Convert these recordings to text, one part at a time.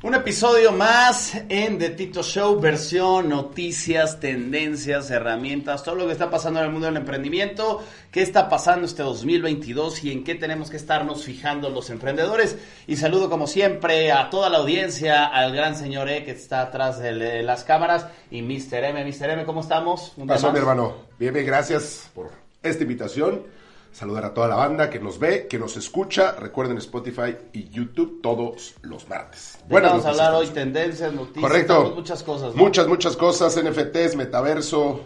Un episodio más en The Tito Show, versión noticias, tendencias, herramientas, todo lo que está pasando en el mundo del emprendimiento, qué está pasando este 2022 y en qué tenemos que estarnos fijando los emprendedores. Y saludo como siempre a toda la audiencia, al gran señor E que está atrás de las cámaras y Mr. M. Mr. M, ¿cómo estamos? Un Pasó, mi hermano. Bien, bien, gracias por esta invitación saludar a toda la banda que nos ve, que nos escucha. Recuerden Spotify y YouTube todos los martes. Bueno, vamos a hablar hoy tendencias, noticias, Correcto. muchas cosas. Muchas, muchas cosas, NFTs, metaverso,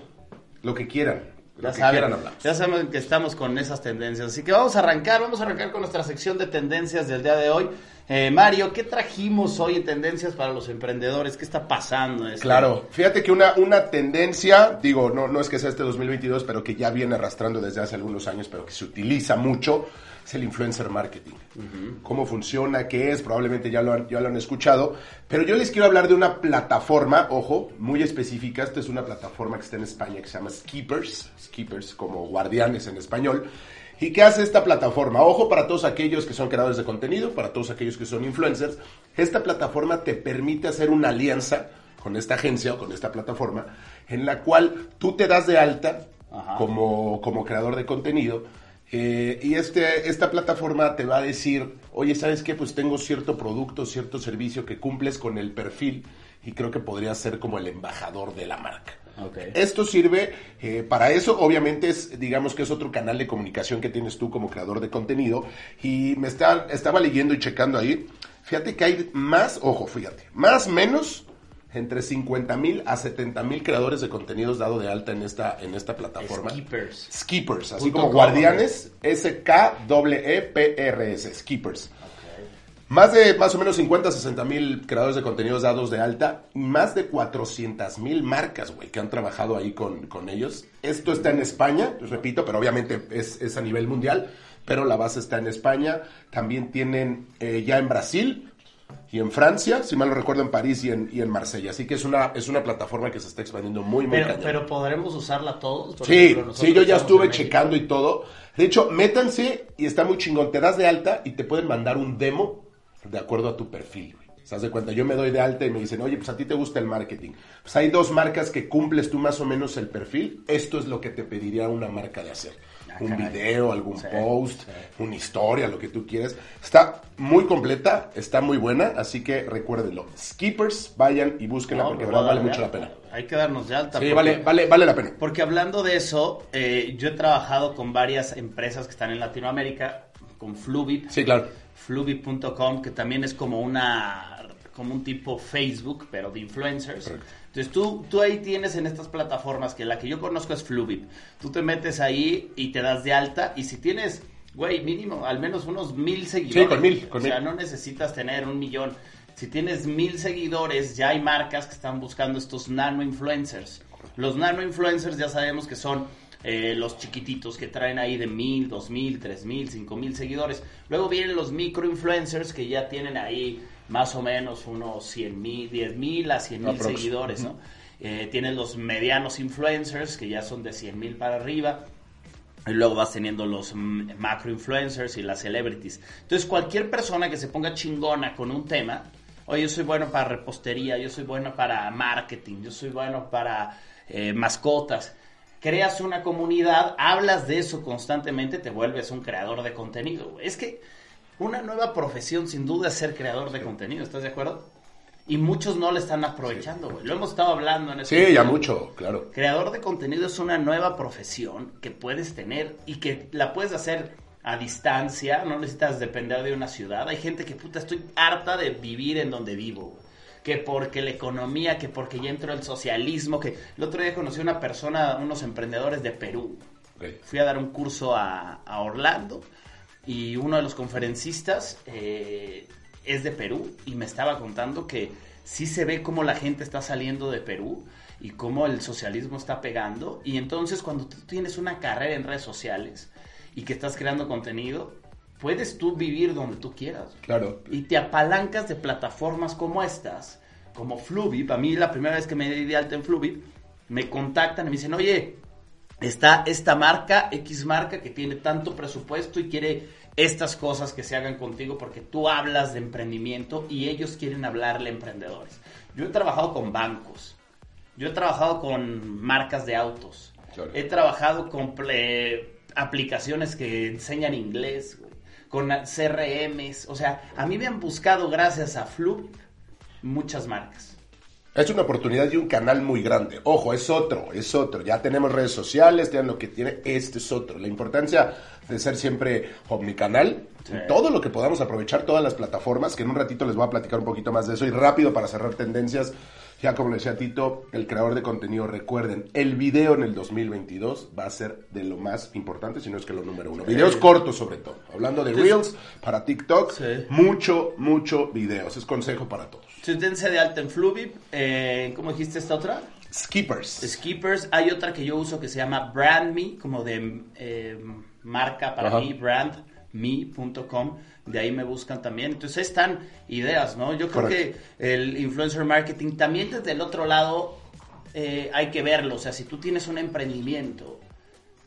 lo que quieran. Ya saben, ya saben que estamos con esas tendencias. Así que vamos a arrancar, vamos a arrancar con nuestra sección de tendencias del día de hoy. Eh, Mario, ¿qué trajimos hoy en tendencias para los emprendedores? ¿Qué está pasando? Este? Claro, fíjate que una, una tendencia, digo, no, no es que sea este 2022, pero que ya viene arrastrando desde hace algunos años, pero que se utiliza mucho, es el influencer marketing. ¿Cómo funciona? ¿Qué es? Probablemente ya lo, han, ya lo han escuchado, pero yo les quiero hablar de una plataforma, ojo, muy específica. Esta es una plataforma que está en España que se llama Skippers, Skippers como guardianes en español ¿Y qué hace esta plataforma? Ojo para todos aquellos que son creadores de contenido, para todos aquellos que son influencers. Esta plataforma te permite hacer una alianza con esta agencia o con esta plataforma en la cual tú te das de alta como, como creador de contenido. Eh, y este, esta plataforma te va a decir, oye, ¿sabes qué? Pues tengo cierto producto, cierto servicio que cumples con el perfil y creo que podría ser como el embajador de la marca. Esto sirve eh, para eso, obviamente es, digamos que es otro canal de comunicación que tienes tú como creador de contenido y me está, estaba leyendo y checando ahí, fíjate que hay más, ojo, fíjate, más menos entre 50 mil a 70 mil creadores de contenidos dado de alta en esta, en esta plataforma. Skippers. Skippers, así como guardianes, S-K-W-E-P-R-S, Skippers. Más de más o menos 50, 60 mil creadores de contenidos dados de alta y más de 400 mil marcas, güey, que han trabajado ahí con, ellos. Esto está en España, repito, pero obviamente es, a nivel mundial, pero la base está en España. También tienen eh, ya en Brasil y en Francia, si mal no recuerdo, en París y en, y en Marsella. Así que es una, es una plataforma que se está expandiendo muy, muy Pero, pero ¿podremos usarla todos? sí, sí, yo ya estuve checando y todo. De hecho, métanse y está muy chingón. Te das de alta y te pueden mandar un demo de acuerdo a tu perfil. ¿Estás de cuenta? Yo me doy de alta y me dicen, oye, pues a ti te gusta el marketing. Pues hay dos marcas que cumples tú más o menos el perfil. Esto es lo que te pediría una marca de hacer. Ah, un video, algún post, una historia, lo que tú quieras. Está muy completa, está muy buena, así que recuérdenlo. Skippers, vayan y búsquenla porque vale mucho la pena. Hay que darnos de alta. Sí, vale, vale, vale la pena. Porque hablando de eso, eh, yo he trabajado con varias empresas que están en Latinoamérica, con Fluvit. Sí, claro Fluvi.com, que también es como una como un tipo Facebook, pero de influencers. Entonces tú, tú ahí tienes en estas plataformas, que la que yo conozco es Fluvip. Tú te metes ahí y te das de alta y si tienes, güey, mínimo, al menos unos mil seguidores. Sí, con mil. o sea, no necesitas tener un millón. Si tienes mil seguidores, ya hay marcas que están buscando estos nano influencers. Los nano influencers ya sabemos que son eh, los chiquititos que traen ahí de mil, dos mil, tres mil, cinco mil seguidores. Luego vienen los micro influencers que ya tienen ahí más o menos unos cien mil, diez mil a cien mil seguidores, ¿no? Eh, tienen los medianos influencers que ya son de cien mil para arriba. Y luego vas teniendo los macro influencers y las celebrities. Entonces, cualquier persona que se ponga chingona con un tema, oye, yo soy bueno para repostería, yo soy bueno para marketing, yo soy bueno para eh, mascotas creas una comunidad, hablas de eso constantemente, te vuelves un creador de contenido. Es que una nueva profesión sin duda es ser creador de contenido, ¿estás de acuerdo? Y muchos no le están aprovechando, güey. Lo hemos estado hablando en este Sí, ya mucho, claro. Creador de contenido es una nueva profesión que puedes tener y que la puedes hacer a distancia, no necesitas depender de una ciudad. Hay gente que, puta, estoy harta de vivir en donde vivo que porque la economía, que porque ya entró el socialismo, que el otro día conocí a una persona, unos emprendedores de Perú. Fui a dar un curso a, Orlando y uno de los conferencistas eh, es de Perú y me estaba contando que sí se ve cómo la gente está saliendo de Perú y cómo el socialismo está pegando. Y entonces cuando tú tienes una carrera en redes sociales y que estás creando contenido, puedes tú vivir donde tú quieras. Claro. Y te apalancas de plataformas como estas, como Fluvip. A mí la primera vez que me di de alta en Fluvip, me contactan y me dicen, oye, está esta marca, X marca, que tiene tanto presupuesto y quiere estas cosas que se hagan contigo porque tú hablas de emprendimiento y ellos quieren hablarle a emprendedores. Yo he trabajado con bancos, yo he trabajado con marcas de autos, he trabajado con aplicaciones que enseñan inglés, con CRMs, o sea, a mí me han buscado gracias a Flup muchas marcas. Es una oportunidad y un canal muy grande. Ojo, es otro, es otro. Ya tenemos redes sociales, tienen lo que tiene, este es otro. La importancia de ser siempre omnicanal, canal, todo lo que podamos aprovechar, todas las plataformas, que en un ratito les voy a platicar un poquito más de eso y rápido para cerrar tendencias. Ya como le decía Tito, el creador de contenido, recuerden, el video en el 2022 va a ser de lo más importante, si no es que lo número uno. Videos cortos sobre todo. Hablando de Reels para TikTok, mucho, mucho videos. Es consejo para todos. Tendencia de alta en Fluvip. Eh, ¿Cómo dijiste esta otra? Skippers. Skippers. Hay otra que yo uso que se llama Brand Me, como de eh, marca para mí, brandme.com. De ahí me buscan también. Entonces están ideas, ¿no? Yo creo que el influencer marketing también desde el otro lado eh, hay que verlo. O sea, si tú tienes un emprendimiento,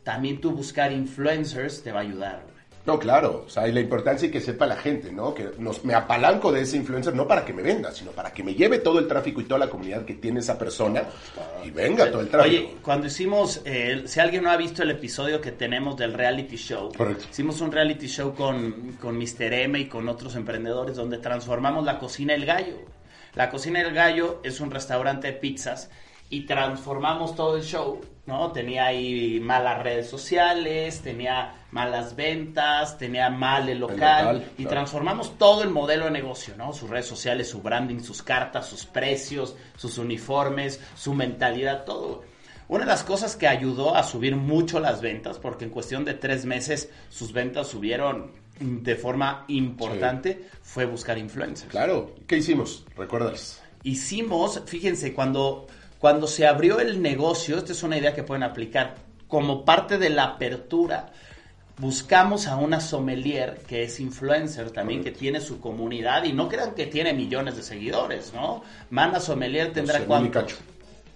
también tú buscar influencers te va a ayudar. No, claro, o sea, y la importancia y que sepa la gente, ¿no? Que nos, me apalanco de ese influencer no para que me venda, sino para que me lleve todo el tráfico y toda la comunidad que tiene esa persona y venga todo el tráfico. Oye, cuando hicimos, eh, si alguien no ha visto el episodio que tenemos del reality show, hicimos un reality show con, con Mr. M y con otros emprendedores donde transformamos la cocina El Gallo. La cocina El Gallo es un restaurante de pizzas y transformamos todo el show, ¿no? Tenía ahí malas redes sociales, tenía malas ventas, tenía mal el local, y transformamos todo el modelo de negocio, ¿no? Sus redes sociales, su branding, sus cartas, sus precios, sus uniformes, su mentalidad, todo. Una de las cosas que ayudó a subir mucho las ventas, porque en cuestión de tres meses sus ventas subieron de forma importante, fue buscar influencers. Claro, ¿qué hicimos? ¿Recuerdas? Hicimos, fíjense, cuando cuando se abrió el negocio, esta es una idea que pueden aplicar, como parte de la apertura, buscamos a una sommelier que es influencer también, que tiene su comunidad y no crean que tiene millones de seguidores, ¿no? Mana Sommelier tendrá cuántos?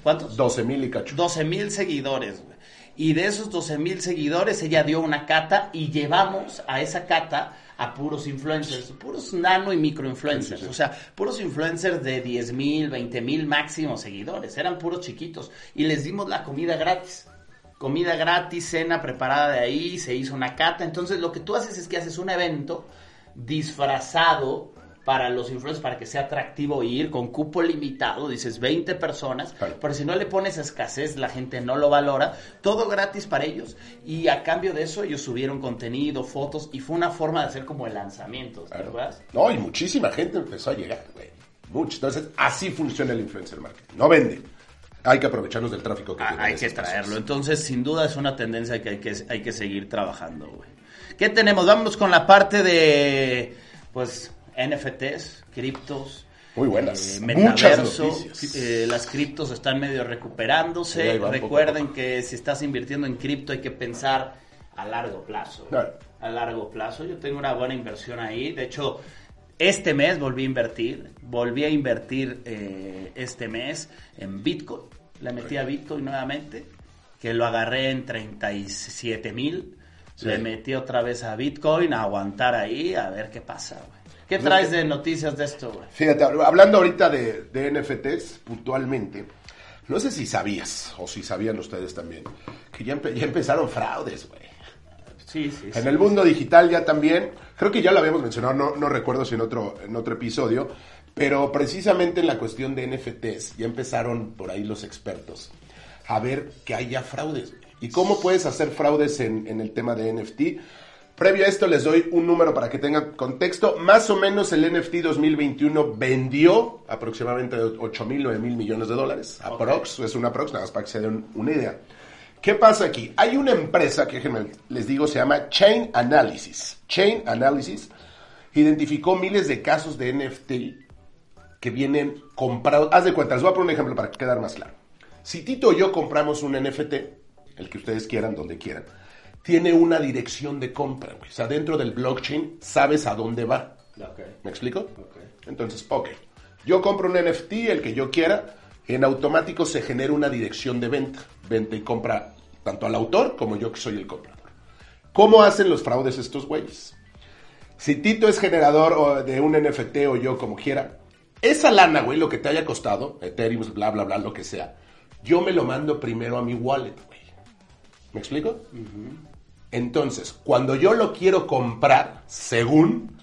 ¿Cuántos? 12 mil y cacho. 12 mil seguidores, güey. Y de esos 12 mil seguidores, ella dio una cata y llevamos a esa cata a puros influencers, puros nano y micro influencers, o sea, puros influencers de 10 mil, 20 mil máximo seguidores, eran puros chiquitos y les dimos la comida gratis. Comida gratis, cena preparada de ahí, se hizo una cata. Entonces lo que tú haces es que haces un evento disfrazado para los influencers, para que sea atractivo ir con cupo limitado, dices 20 personas, pero si no le pones escasez, la gente no lo valora, todo gratis para ellos. Y a cambio de eso, ellos subieron contenido, fotos, y fue una forma de hacer como el lanzamiento, ¿verdad? No, y muchísima gente empezó a llegar, güey. Mucho. Entonces, así funciona el influencer marketing. No vende. Hay que aprovecharnos del tráfico que ah, Hay que traerlo. Entonces, sin duda es una tendencia que hay que, hay que seguir trabajando, güey. ¿Qué tenemos? Vámonos con la parte de, pues, NFTs, criptos. Muy buenas. Eh, metaverso, eh, las criptos están medio recuperándose. Recuerden que si estás invirtiendo en cripto hay que pensar a largo plazo. A largo plazo. Yo tengo una buena inversión ahí. De hecho, este mes volví a invertir. Volví a invertir eh, este mes en Bitcoin. Le metí a Bitcoin nuevamente. Que lo agarré en 37 mil. Le metí otra vez a Bitcoin a aguantar ahí a ver qué pasa. ¿Qué traes de noticias de esto, güey? Fíjate, hablando ahorita de, NFTs, puntualmente, no sé si sabías, o si sabían ustedes también, que ya, empezaron fraudes, güey. Sí, sí. En el mundo digital ya también, creo que ya lo habíamos mencionado, no, no recuerdo si en otro, en otro episodio, pero precisamente en la cuestión de NFTs ya empezaron por ahí los expertos a ver que hay ya fraudes. ¿Y cómo puedes hacer fraudes en, en el tema de NFT? Previo a esto les doy un número para que tengan contexto. Más o menos el NFT 2021 vendió aproximadamente 8 mil, 9 mil millones de dólares. Aprox, es una aprox, nada más para que se den una idea. ¿Qué pasa aquí? Hay una empresa que les digo se llama Chain Analysis. Chain Analysis identificó miles de casos de NFT que vienen comprados. Haz de cuenta, les voy a poner un ejemplo para quedar más claro. Si Tito o yo compramos un NFT, el que ustedes quieran, donde quieran, tiene una dirección de compra. O sea, dentro del blockchain sabes a dónde va. ¿Me explico? Entonces, ok. Yo compro un NFT, el que yo quiera, en automático se genera una dirección de venta. Venta y compra tanto al autor como yo que soy el comprador. ¿Cómo hacen los fraudes estos güeyes? Si Tito es generador de un NFT o yo como quiera, esa lana, güey, lo que te haya costado, Ethereum, bla, bla, bla, lo que sea, yo me lo mando primero a mi wallet, güey. ¿Me explico? Entonces, cuando yo lo quiero comprar, según,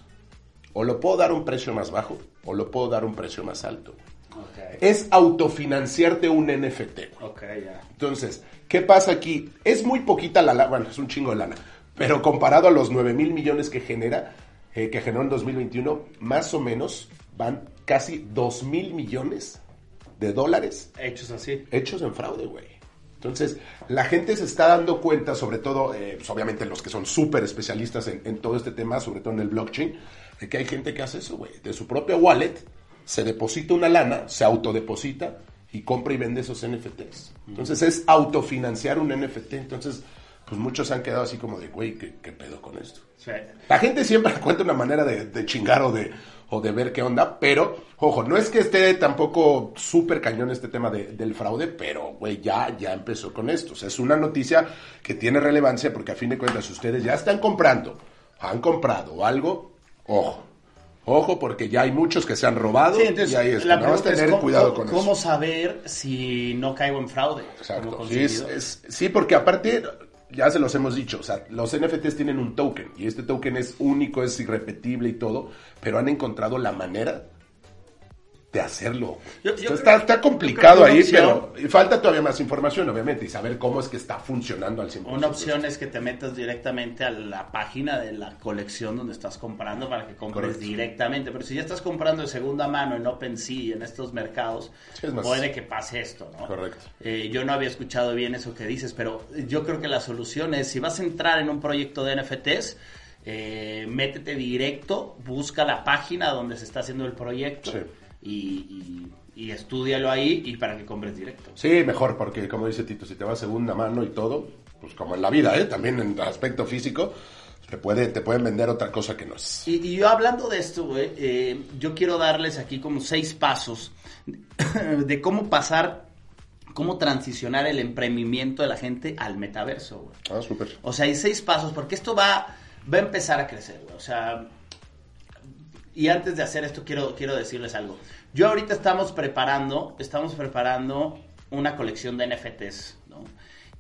o lo puedo dar a un precio más bajo, o lo puedo dar a un precio más alto. Ok. Es autofinanciarte un NFT. güey. Ok, ya. Entonces, ¿qué pasa aquí? Es muy poquita la lana, bueno, es un chingo de lana, pero comparado a los 9 mil millones que genera, eh, que generó en 2021, más o menos van casi 2 mil millones de dólares Hechos así. hechos en fraude, güey. Entonces, la gente se está dando cuenta, sobre todo, eh, pues, obviamente los que son súper especialistas en, en todo este tema, sobre todo en el blockchain, de que hay gente que hace eso, güey. De su propia wallet, se deposita una lana, se autodeposita y compra y vende esos NFTs. Entonces, es autofinanciar un NFT. Entonces, pues muchos se han quedado así como de, güey, ¿qué, qué pedo con esto? Sí. La gente siempre encuentra una manera de, de chingar o de, o de ver qué onda, pero, ojo, no es que esté tampoco súper cañón este tema de- del fraude, pero, güey, ya, ya empezó con esto. O sea, es una noticia que tiene relevancia porque a fin de cuentas, ustedes ya están comprando, han comprado algo, ojo. Ojo, porque ya hay muchos que se han robado Sí, entonces, y ahí es. la es tener cómo, cuidado cómo- con cómo eso. saber si no caigo en fraude. Exacto. Sí, es- es- sí, porque aparte, ya se los hemos dicho, o sea, los NFTs tienen un token y este token es único, es irrepetible y todo, pero han encontrado la manera de hacerlo. Yo- yo Entonces, creo- está, complicado ahí, opción- pero falta todavía más información, obviamente, y saber cómo es que está funcionando al 100%. Una opción es que te metas directamente a la página de la colección donde estás comprando para que compres Correcto. directamente. Pero si ya estás comprando de segunda mano en OpenSea, en estos mercados, Sí, es más- puede que pase esto, ¿no? Correcto. Eh, yo no había escuchado bien eso que dices, pero yo creo que la solución es, si vas a entrar en un proyecto de NFTs, eh, métete directo, busca la página donde se está haciendo el proyecto Sí. Y, y, y estúdialo ahí y para que compres directo. Sí, mejor, porque como dice Tito, si te va a segunda mano y todo, pues como en la vida, ¿eh? también en aspecto físico, te, puede, te pueden vender otra cosa que no es. Y, y yo hablando de esto, güey, eh, yo quiero darles aquí como seis pasos de cómo pasar, cómo transicionar el emprendimiento de la gente al metaverso, güey. Ah, súper. O sea, hay seis pasos, porque esto va, va a empezar a crecer, güey. O sea, y antes de hacer esto, quiero, quiero decirles algo. Yo ahorita estamos preparando, estamos preparando una colección de NFTs, ¿no?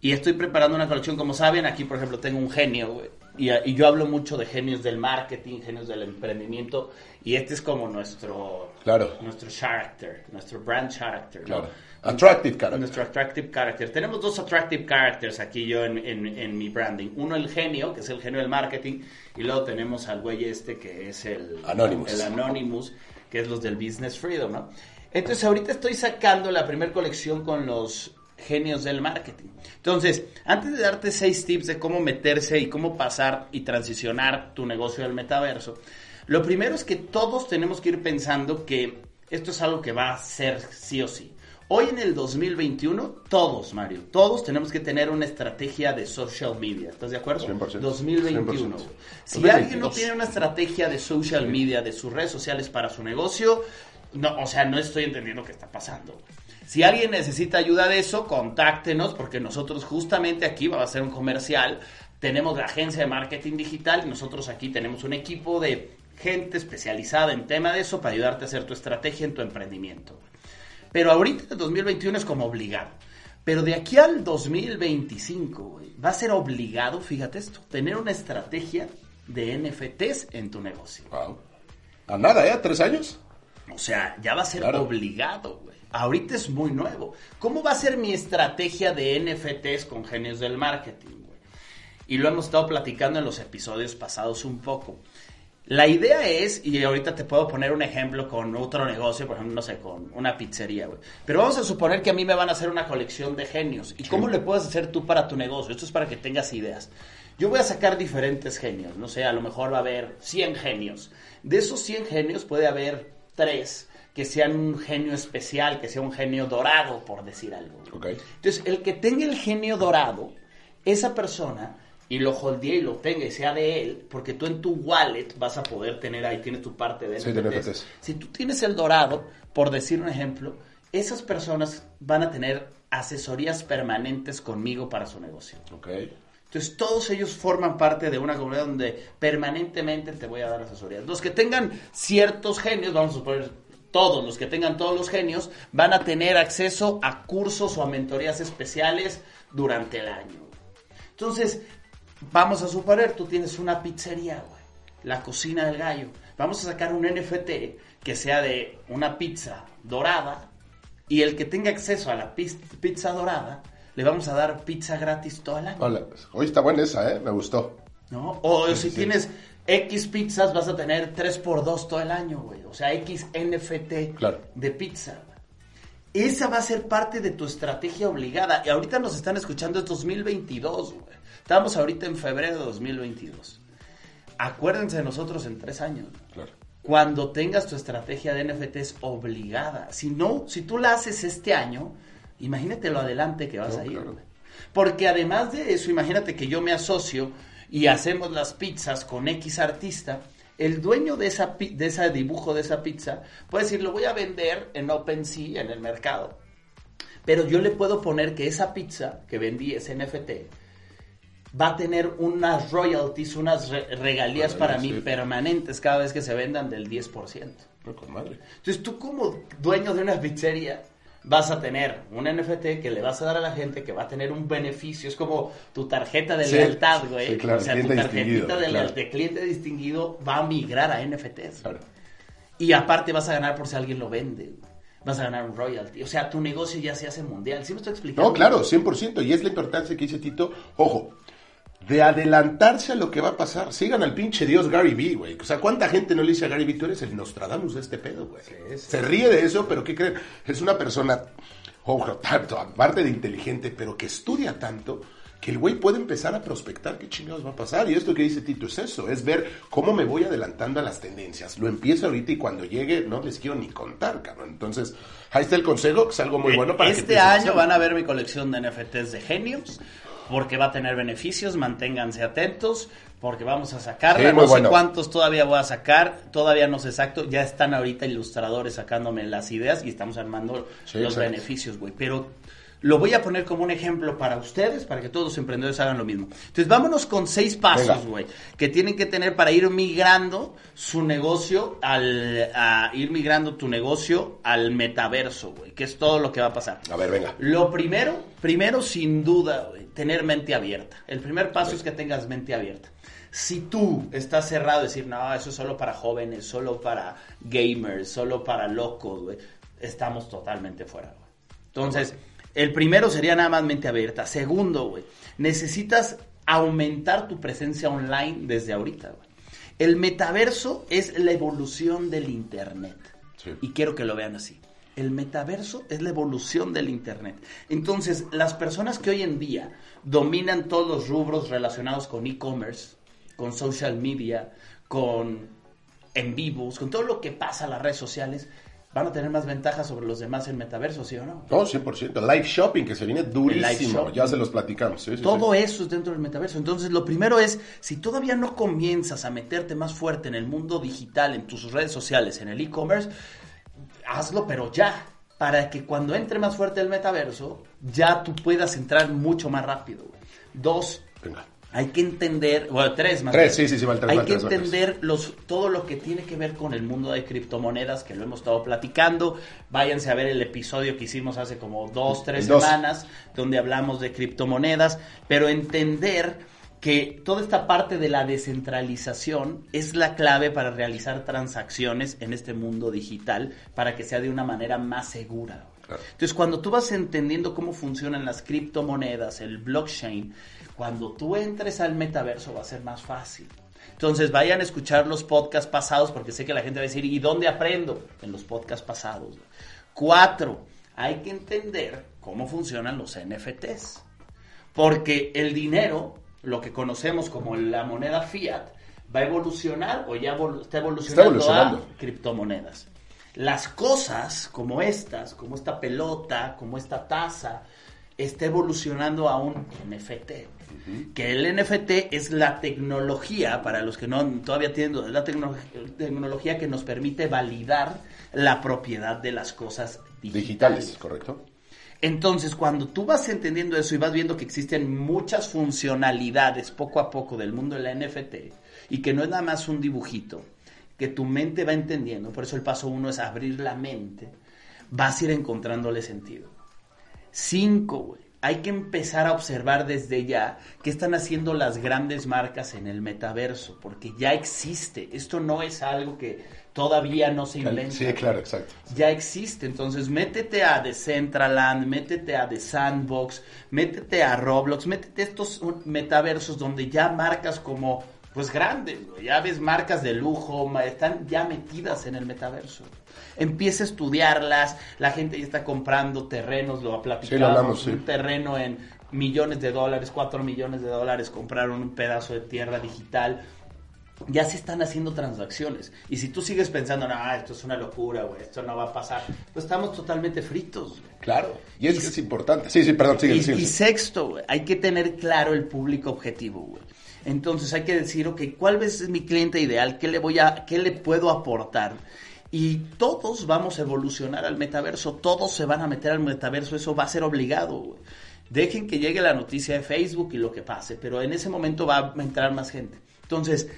Y estoy preparando una colección, como saben, aquí por ejemplo tengo un genio, güey. Y, y yo hablo mucho de genios del marketing, genios del emprendimiento, y este es como nuestro, Claro. nuestro character, nuestro brand character, ¿no? Claro. Attractive character. Nuestro attractive character. Tenemos dos attractive characters aquí yo en, en- en mi branding. Uno el genio, que es el genio del marketing, y luego tenemos al güey este que es el Anonymous. el Anonymous, que es los del Business Freedom, ¿no? Entonces ahorita estoy sacando la primera colección con los genios del marketing. Entonces, antes de darte seis tips de cómo meterse y cómo pasar y transicionar tu negocio al metaverso, lo primero es que todos tenemos que ir pensando que esto es algo que va a ser sí o sí. Hoy en el 2021, todos, Mario, todos tenemos que tener una estrategia de social media. ¿Estás de acuerdo? 100%. 2021. 100%. Si 2022. alguien no tiene una estrategia de social media, de sus redes sociales para su negocio, no, o sea, no estoy entendiendo qué está pasando. Si alguien necesita ayuda de eso, contáctenos porque nosotros justamente aquí va a ser un comercial. Tenemos la agencia de marketing digital y nosotros aquí tenemos un equipo de gente especializada en tema de eso para ayudarte a hacer tu estrategia en tu emprendimiento. Pero ahorita el 2021 es como obligado. Pero de aquí al 2025, güey, va a ser obligado, fíjate esto, tener una estrategia de NFTs en tu negocio. Wow. A nada, ¿eh? ¿A ¿Tres años? O sea, ya va a ser Claro. obligado, güey. Ahorita es muy nuevo. ¿Cómo va a ser mi estrategia de NFTs con genios del marketing, güey? Y lo hemos estado platicando en los episodios pasados un poco. La idea es, y ahorita te puedo poner un ejemplo con otro negocio, por ejemplo, no sé, con una pizzería, güey. Pero vamos a suponer que a mí me van a hacer una colección de genios. ¿Y cómo le puedes hacer tú para tu negocio? Esto es para que tengas ideas. Yo voy a sacar diferentes genios, no sé, a lo mejor va a haber 100 genios. De esos 100 genios puede haber 3 que sean un genio especial, que sea un genio dorado, por decir algo. Ok. Entonces, el que tenga el genio dorado, esa persona, y lo holdee y lo tenga y sea de él, porque tú en tu wallet vas a poder tener ahí, tienes tu parte de Sí, de NFTs. NFTs. Si tú tienes el dorado, por decir un ejemplo, esas personas van a tener asesorías permanentes conmigo para su negocio. Ok. Entonces, todos ellos forman parte de una comunidad donde permanentemente te voy a dar asesorías. Los que tengan ciertos genios, vamos a suponer todos, los que tengan todos los genios, van a tener acceso a cursos o a mentorías especiales durante el año. Entonces, vamos a suponer, tú tienes una pizzería, güey, la cocina del gallo. Vamos a sacar un NFT que sea de una pizza dorada y el que tenga acceso a la pizza dorada, le vamos a dar pizza gratis todo el año. Hoy está buena esa, ¿eh? Me gustó. ¿No? O si tienes X pizzas, vas a tener 3x2 todo el año, güey. O sea, X NFT de pizza. Esa va a ser parte de tu estrategia obligada. Y ahorita nos están escuchando, es 2022, güey. Estamos ahorita en febrero de 2022. Acuérdense de nosotros en tres años. Claro cuando tengas tu estrategia de NFTs obligada. Si no, si tú la haces este año, imagínate lo adelante que vas a ir. Porque además de eso, imagínate que yo me asocio y hacemos las pizzas con X artista. El dueño de, esa, de ese dibujo de esa pizza puede decir, lo voy a vender en OpenSea, en el mercado. Pero yo le puedo poner que esa pizza que vendí, ese NFT, va a tener unas royalties, unas regalías para mí permanentes cada vez que se vendan del 10%. Entonces tú como dueño de una pizzería vas a tener un NFT que le vas a dar a la gente que va a tener un beneficio. Es como tu tarjeta de lealtad, güey. o sea, tu tarjetita de, de, cliente distinguido va a migrar a NFTs. Y aparte vas a ganar por si alguien lo vende. Vas a ganar un royalty. O sea, tu negocio ya se hace mundial. ¿Sí me estoy explicando? No, claro, 100%. Y es la importancia que dice Tito. Ojo, de adelantarse a lo que va a pasar. Sigan al pinche dios Gary Vee, güey. O sea, ¿cuánta gente no le dice a Gary Vee, tú eres el Nostradamus de este pedo, güey? Se ríe de eso, pero ¿qué creen? Es una persona, ojo, tanto, aparte de inteligente, pero que estudia tanto, que el güey puede empezar a prospectar qué chingados va a pasar. Y esto que dice Tito es eso, es ver cómo me voy adelantando a las tendencias. Lo empiezo ahorita y cuando llegue no les quiero ni contar, cabrón. Entonces, ahí está el consejo, que es algo muy bueno para este que año van a ver mi colección de NFTs de genios porque va a tener beneficios, manténganse atentos, porque vamos a sacarla, no sé cuántos todavía voy a sacar, todavía no sé exacto, ya están ahorita ilustradores sacándome las ideas y estamos armando los beneficios, güey, pero lo voy a poner como un ejemplo para ustedes, para que todos los emprendedores hagan lo mismo. Entonces, vámonos con seis pasos, güey, que tienen que tener para ir migrando su negocio al a ir migrando tu negocio al metaverso, güey, que es todo lo que va a pasar. A ver, venga. Lo primero, primero sin duda, güey, tener mente abierta. El primer paso es que tengas mente abierta. Si tú estás cerrado, decir, no, eso es solo para jóvenes, solo para gamers, solo para locos, güey, estamos totalmente fuera, güey. Entonces, el primero sería nada más mente abierta. Segundo, güey, necesitas aumentar tu presencia online desde ahorita, güey. El metaverso es la evolución del Internet. Y quiero que lo vean así. El metaverso es la evolución del Internet. Entonces, las personas que hoy en día dominan todos los rubros relacionados con e-commerce, con social media, con en vivos, con todo lo que pasa en las redes sociales, van a tener más ventajas sobre los demás en metaverso, ¿sí o no? No, 100%. Live shopping, que se viene durísimo. Ya se los platicamos. Todo eso es dentro del metaverso. Entonces, lo primero es, si todavía no comienzas a meterte más fuerte en el mundo digital, en tus redes sociales, en el e-commerce, hazlo, pero ya. Para que cuando entre más fuerte el metaverso, ya tú puedas entrar mucho más rápido. Dos, Venga hay que entender, bueno, tres más. Tres, sí, sí, sí, Hay que entender los, todo lo que tiene que ver con el mundo de criptomonedas, que lo hemos estado platicando. Váyanse a ver el episodio que hicimos hace como dos, tres semanas, donde hablamos de criptomonedas, pero entender que toda esta parte de la descentralización es la clave para realizar transacciones en este mundo digital para que sea de una manera más segura. Entonces, cuando tú vas entendiendo cómo funcionan las criptomonedas, el blockchain, cuando tú entres al metaverso va a ser más fácil. Entonces vayan a escuchar los podcasts pasados porque sé que la gente va a decir, ¿y dónde aprendo? En los podcasts pasados. Cuatro, hay que entender cómo funcionan los NFTs. Porque el dinero, lo que conocemos como la moneda fiat, va a evolucionar o ya está evolucionando, a criptomonedas. Las cosas como estas, como esta pelota, como esta taza, está evolucionando a un NFT que el NFT es la tecnología, para los que no todavía tienen es la tecnología que nos permite validar la propiedad de las cosas digitales. Digitales, correcto. Entonces, cuando tú vas entendiendo eso y vas viendo que existen muchas funcionalidades poco a poco del mundo de la NFT y que no es nada más un dibujito, que tu mente va entendiendo, por eso el paso uno es abrir la mente, vas a ir encontrándole sentido. Cinco, güey. Hay que empezar a observar desde ya qué están haciendo las grandes marcas en el metaverso, porque ya existe. Esto no es algo que todavía no se inventa. Sí, claro, exacto. Ya existe. Entonces, métete a Decentraland, métete a The Sandbox, métete a Roblox, métete a estos metaversos donde ya marcas como, pues grandes, ya ves marcas de lujo, están ya metidas en el metaverso empieza a estudiarlas, la gente ya está comprando terrenos, lo ha platicado, un terreno en millones de dólares, cuatro millones de dólares, compraron un pedazo de tierra digital. Ya se están haciendo transacciones. Y si tú sigues pensando, no, esto es una locura, güey, esto no va a pasar, pues estamos totalmente fritos. Claro, y es que es importante. Sí, sí, perdón, sigue, y, y sexto, güey, hay que tener claro el público objetivo, güey. Entonces hay que decir, ok, ¿cuál es mi cliente ideal? ¿Qué le voy a, qué le puedo aportar? Y todos vamos a evolucionar al metaverso, todos se van a meter al metaverso, eso va a ser obligado. Dejen que llegue la noticia de Facebook y lo que pase, pero en ese momento va a entrar más gente. Entonces,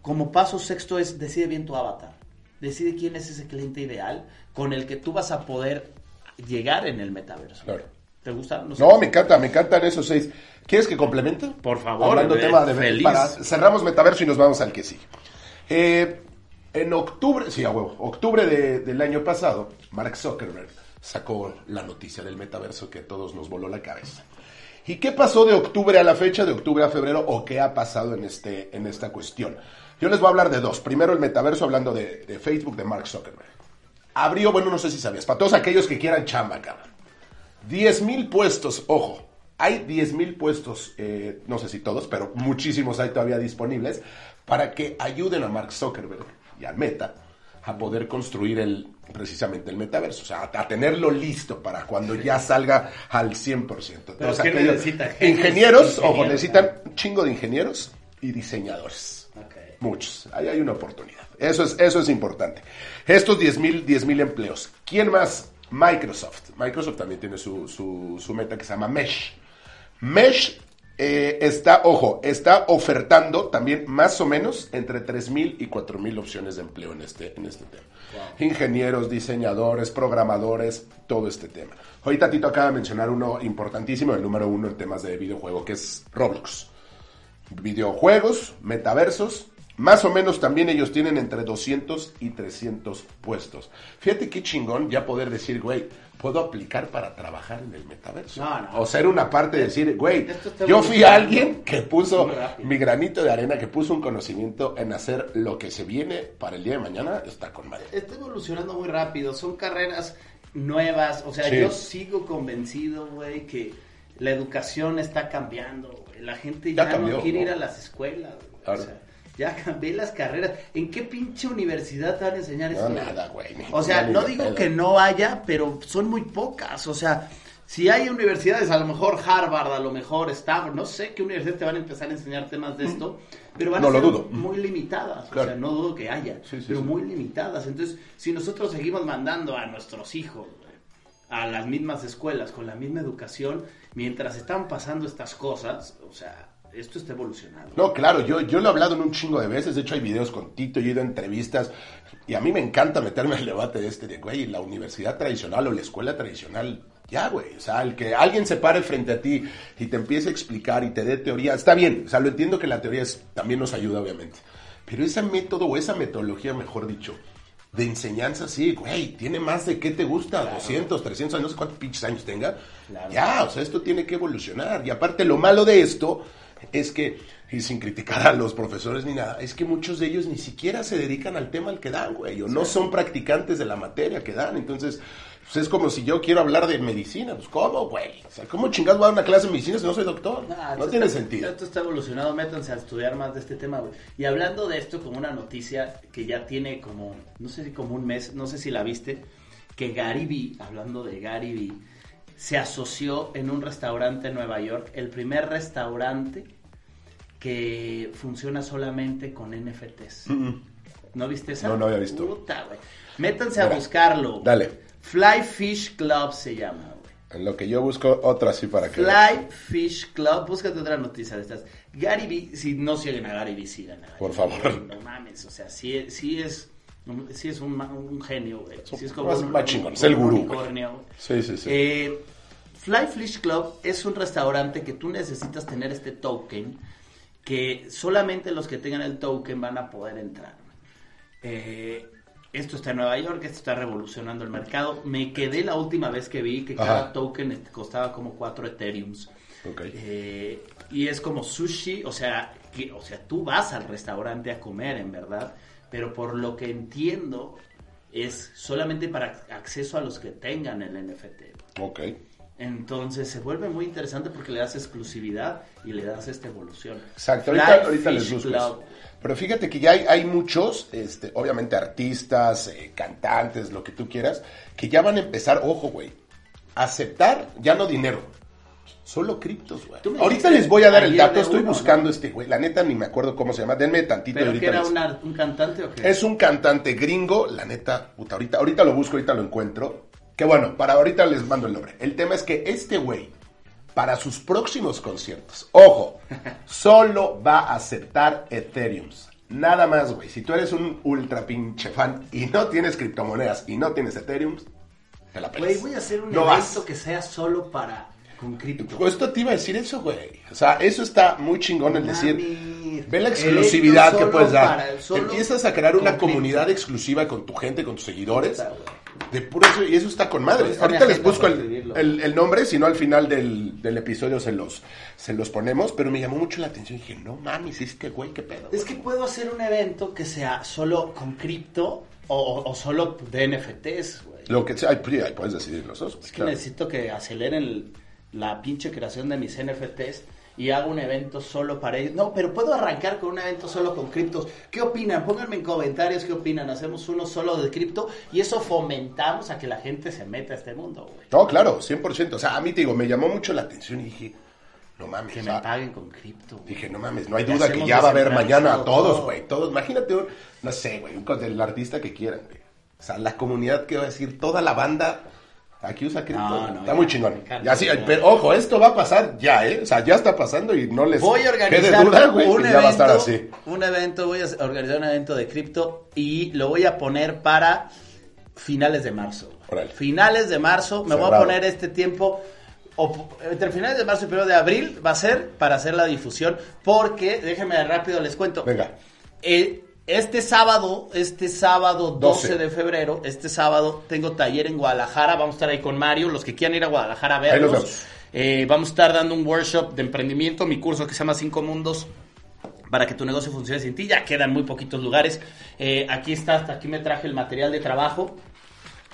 como paso sexto es, decide bien tu avatar, decide quién es ese cliente ideal con el que tú vas a poder llegar en el metaverso. Claro. ¿Te gusta? No, me encanta, me encantan esos seis. ¿Quieres que complemente? Por favor. Hablando tema de feliz. cerramos metaverso y nos vamos al que sí. Eh, en octubre, sí, a huevo, octubre del año pasado, Mark Zuckerberg sacó la noticia del metaverso que a todos nos voló la cabeza. ¿Y qué pasó de octubre a la fecha, de octubre a febrero, o qué ha pasado en, este, en esta cuestión? Yo les voy a hablar de dos. Primero el metaverso, hablando de, Facebook, de Mark Zuckerberg. Abrió, bueno, no sé si sabías, para todos aquellos que quieran chamba, cabrón. 10 mil puestos, ojo, hay 10 mil puestos, eh, no sé si todos, pero muchísimos hay todavía disponibles, para que ayuden a Mark Zuckerberg y al Meta a poder construir el, precisamente el metaverso, o sea, a, tenerlo listo para cuando ya salga al 100%. Entonces, aquellos, ingenieros, ojo, necesitan un chingo de ingenieros y diseñadores. Muchos. Ahí hay una oportunidad. Eso es, eso es importante. Estos 10 mil empleos. ¿Quién más? Microsoft. Microsoft también tiene su, su, su meta que se llama Mesh. Mesh eh, está, ojo, está ofertando también más o menos entre 3.000 y 4.000 opciones de empleo en este, en este tema. Ingenieros, diseñadores, programadores, todo este tema. Ahorita Tito acaba de mencionar uno importantísimo, el número uno en temas de videojuego, que es Roblox. Videojuegos, metaversos, más o menos también ellos tienen entre 200 y 300 puestos. Fíjate qué chingón ya poder decir, güey, puedo aplicar para trabajar en el metaverso. O ser una parte de decir, güey, yo fui alguien que puso mi granito de arena, que puso un conocimiento en hacer lo que se viene para el día de mañana, está con madre. Está evolucionando muy rápido, son carreras nuevas, o sea, yo sigo convencido, güey, que la educación está cambiando, La gente ya, no quiere ir a las escuelas, O sea, ya cambié las carreras. ¿En qué pinche universidad te van a enseñar eso? No, nada, güey. O sea, no digo que no haya, pero son muy pocas. O sea, si hay universidades, a lo mejor Harvard, a lo mejor Stanford, no sé qué universidad te van a empezar a enseñar temas de esto, pero van a ser muy limitadas. O sea, no dudo que haya, pero muy limitadas. Entonces, si nosotros seguimos mandando a nuestros hijos a las mismas escuelas con la misma educación, mientras están pasando estas cosas, o sea, esto está evolucionando. No, claro, yo, yo lo he hablado en un chingo de veces, de hecho hay videos con Tito, yo he ido a entrevistas y a mí me encanta meterme en el debate de este, de, güey, la universidad tradicional o la escuela tradicional, ya, güey, o sea, el que alguien se pare frente a ti y te empiece a explicar y te dé teoría, está bien, o sea, lo entiendo que la teoría es, también nos ayuda, obviamente, pero ese método o esa metodología, mejor dicho, de enseñanza, sí, güey, tiene más de qué te gusta, 200, 300 años, no sé cuántos pinches años tenga. Ya, o sea, esto tiene que evolucionar. Y aparte, lo malo de esto es que, y sin criticar a los profesores ni nada, es que muchos de ellos ni siquiera se dedican al tema al que dan, güey, o no son practicantes de la materia que dan. Entonces, pues es como si yo quiero hablar de medicina, pues ¿cómo, güey? O sea, ¿cómo chingados voy a dar una clase de medicina si no soy doctor? no tiene sentido. Esto está evolucionado, métanse a estudiar más de este tema, güey. Y hablando de esto como una noticia que ya tiene como, no sé si como un mes, no sé si la viste, que Gary Vee, hablando de Gary Vee, se asoció en un restaurante en Nueva York, el primer restaurante que funciona solamente con NFTs. ¿No viste eso? No, no había visto. Puta. Métanse a buscarlo. Dale. Fly Fish Club se llama. En lo que yo busco otra así para que... Fly Fish Club, búscate otra noticia de estas. Gary Vee, si no siguen a Gary Vee, sigan a Gary Por favor. No mames, o sea, sí, sí es, sí es un, un genio, güey. Sí es como Más- un, más chingón, es el un gurú, unicornio. Sí, sí, sí. Eh, Fly Fish Club es un restaurante que tú necesitas tener este token que solamente los que tengan el token van a poder entrar. Eh, esto está en Nueva York, esto está revolucionando el mercado. Me quedé la última vez que vi que Ajá. cada token costaba como 4 Ethereums. Ok. Eh, y es como sushi, o sea, que, o sea, tú vas al restaurante a comer, en verdad, pero por lo que entiendo es solamente para acceso a los que tengan el NFT. Ok. Entonces se vuelve muy interesante porque le das exclusividad y le das esta evolución. Exacto, Fly ahorita, ahorita les busco. Pero fíjate que ya hay, hay muchos, este, obviamente artistas, eh, cantantes, lo que tú quieras, que ya van a empezar, ojo, güey, aceptar ya no dinero, solo criptos, güey. Ahorita les voy a dar el dato, estoy uno, buscando ¿no? este güey, la neta ni me acuerdo cómo se llama, denme tantito ¿Pero ahorita que era les- una- un cantante o qué? Es un cantante gringo, la neta, puta, ahorita, ahorita lo busco, ahorita lo encuentro. Que bueno, para ahorita les mando el nombre. El tema es que este güey, para sus próximos conciertos, ojo, solo va a aceptar Ethereums. Nada más, güey. Si tú eres un ultra pinche fan y no tienes criptomonedas y no tienes Ethereums, te la pelas. Güey, voy a hacer un No evento vas. que sea solo para con cripto. Pues esto te iba a decir eso, güey. O sea, eso está muy chingón el decir. Ve la exclusividad que puedes dar. Empiezas a crear una cripto. comunidad exclusiva con tu gente, con tus seguidores. De puro eso, y eso está con madre. ¿Dónde está mi Ahorita les busco el, el- el nombre, si no al final del, del episodio se los, se los ponemos, pero me llamó mucho la atención. Dije, no mames, este güey, qué pedo. Es que puedo hacer un evento que sea solo con cripto o, o solo de NFTs, güey. Lo que sea, pues, ahí puedes decidir los dos. Es que claro. necesito que aceleren el- la pinche creación de mis NFTs y hago un evento solo para ellos. No, pero puedo arrancar con un evento solo con criptos. ¿Qué opinan? Pónganme en comentarios qué opinan. Hacemos uno solo de cripto y eso fomentamos a que la gente se meta a este mundo, güey. No, claro, 100%. O sea, a mí te digo, me llamó mucho la atención y dije, no mames. Que me paguen con cripto. güey. Dije, no mames, no hay duda que ya va a haber mañana a todos, todo. güey. Todos, imagínate, un- no sé, güey, un con el artista que quieran, güey. O sea, la comunidad que va a decir, toda la banda aquí usa cripto. No, güey. no, está ya, muy chingón. Ya pero ojo, esto va a pasar ya, ¿eh? O sea, ya está pasando y no les Voy a organizar duda, güey, un evento, ya va a estar así. un evento, voy a organizar un evento de cripto y lo voy a poner para finales de marzo. Finales de marzo, me voy a poner este tiempo o- entre finales de marzo y primero de abril va a ser para hacer la difusión porque déjenme rápido les cuento. Venga. Eh, este sábado, este sábado 12, 12. de febrero, este sábado tengo taller en Guadalajara, vamos a estar ahí con Mario, los que quieran ir a Guadalajara a vernos. Eh, vamos a estar dando un workshop de emprendimiento, mi curso que se llama Cinco Mundos para que tu negocio funcione sin ti. Ya quedan muy poquitos lugares. Eh, aquí está, hasta aquí me traje el material de trabajo.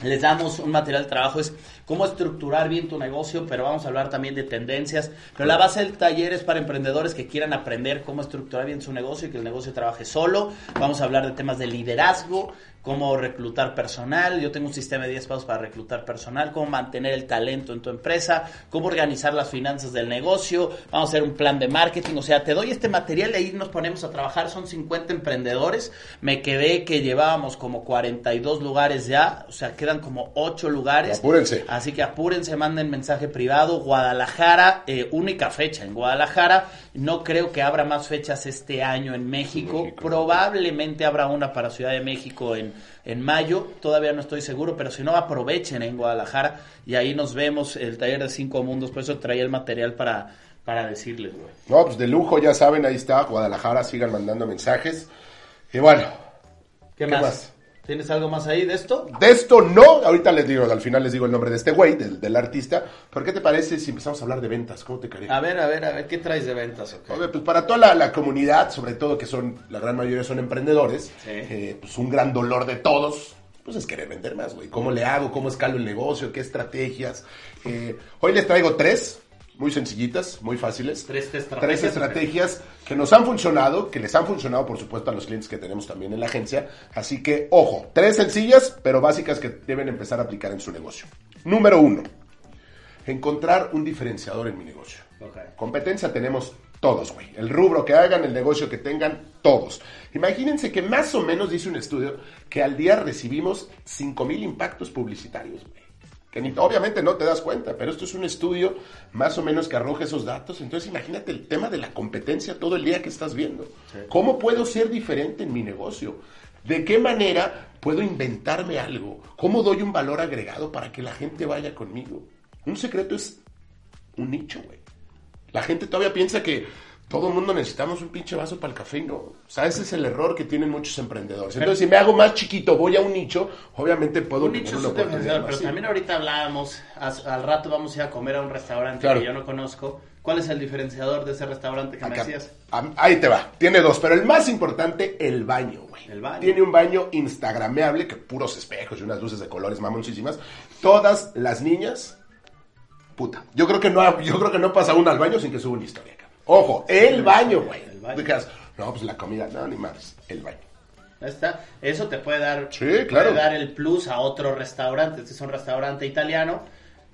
Les damos un material de trabajo, es cómo estructurar bien tu negocio, pero vamos a hablar también de tendencias. Pero la base del taller es para emprendedores que quieran aprender cómo estructurar bien su negocio y que el negocio trabaje solo. Vamos a hablar de temas de liderazgo, cómo reclutar personal. Yo tengo un sistema de 10 pasos para reclutar personal, cómo mantener el talento en tu empresa, cómo organizar las finanzas del negocio. Vamos a hacer un plan de marketing. O sea, te doy este material y ahí nos ponemos a trabajar. Son 50 emprendedores. Me quedé que llevábamos como 42 lugares ya. O sea, quedan como 8 lugares. Apúrense. Así que apúrense, manden mensaje privado. Guadalajara, eh, única fecha en Guadalajara. No creo que abra más fechas este año en México. México. Probablemente habrá una para Ciudad de México en, en mayo. Todavía no estoy seguro, pero si no, aprovechen en Guadalajara. Y ahí nos vemos el taller de cinco mundos. Por eso traía el material para, para decirles, güey. No, pues de lujo, ya saben, ahí está, Guadalajara, sigan mandando mensajes. Y bueno, ¿Qué, ¿Qué más? más? ¿Tienes algo más ahí de esto? de esto no, ahorita les digo, al final les digo el nombre de este güey, del, del artista. ¿Por qué te parece si empezamos a hablar de ventas? ¿Cómo te caería? A ver, a ver, a ver, ¿qué traes de ventas? ok? Oye, pues para toda la, la comunidad, sobre todo que son, la gran mayoría son emprendedores, Sí. eh, pues un gran dolor de todos, pues es querer vender más, güey. ¿Cómo le hago? ¿Cómo escalo el negocio? ¿Qué estrategias? Eh, hoy les traigo tres, muy sencillitas, muy fáciles. Tres estrategias, Tres estrategias que nos han funcionado, que les han funcionado, por supuesto, a los clientes que tenemos también en la agencia. Así que, ojo, tres sencillas, pero básicas que deben empezar a aplicar en su negocio. Número uno, encontrar un diferenciador en mi negocio. Ok. Competencia tenemos todos, güey. El rubro que hagan, el negocio que tengan, todos. Imagínense que más o menos dice un estudio que al día recibimos 5 mil impactos publicitarios, güey. Que ni- obviamente no te das cuenta, pero esto es un estudio más o menos que arroja esos datos. Entonces imagínate el tema de la competencia todo el día que estás viendo. ¿Cómo puedo ser diferente en mi negocio? ¿De qué manera puedo inventarme algo? ¿Cómo doy un valor agregado para que la gente vaya conmigo? Un secreto es un nicho, güey. La gente todavía piensa que todo el mundo necesitamos un pinche vaso para el café no. O sea, ese es el error que tienen muchos emprendedores. Entonces, si me hago más chiquito, voy a un nicho, obviamente puedo Un nicho una pero también ahorita hablábamos, al rato vamos a ir a comer a un restaurante Claro. que yo no conozco. ¿Cuál es el diferenciador de ese restaurante que me decías? Am- Ahí te va. Tiene dos, pero el más importante, el baño, güey. El baño. Tiene un baño instagrameable, que puros espejos y unas luces de colores mamoncísimas. Todas las niñas, puta. Yo creo que no, yo creo que no pasa una al baño sin que suba una historia. Ojo, el baño, güey. El baño. Dijeras, no, pues la comida, no, ni más. El baño. Ahí está. Eso te puede dar, Sí, claro. dar el plus a otro restaurante. Este es un restaurante italiano.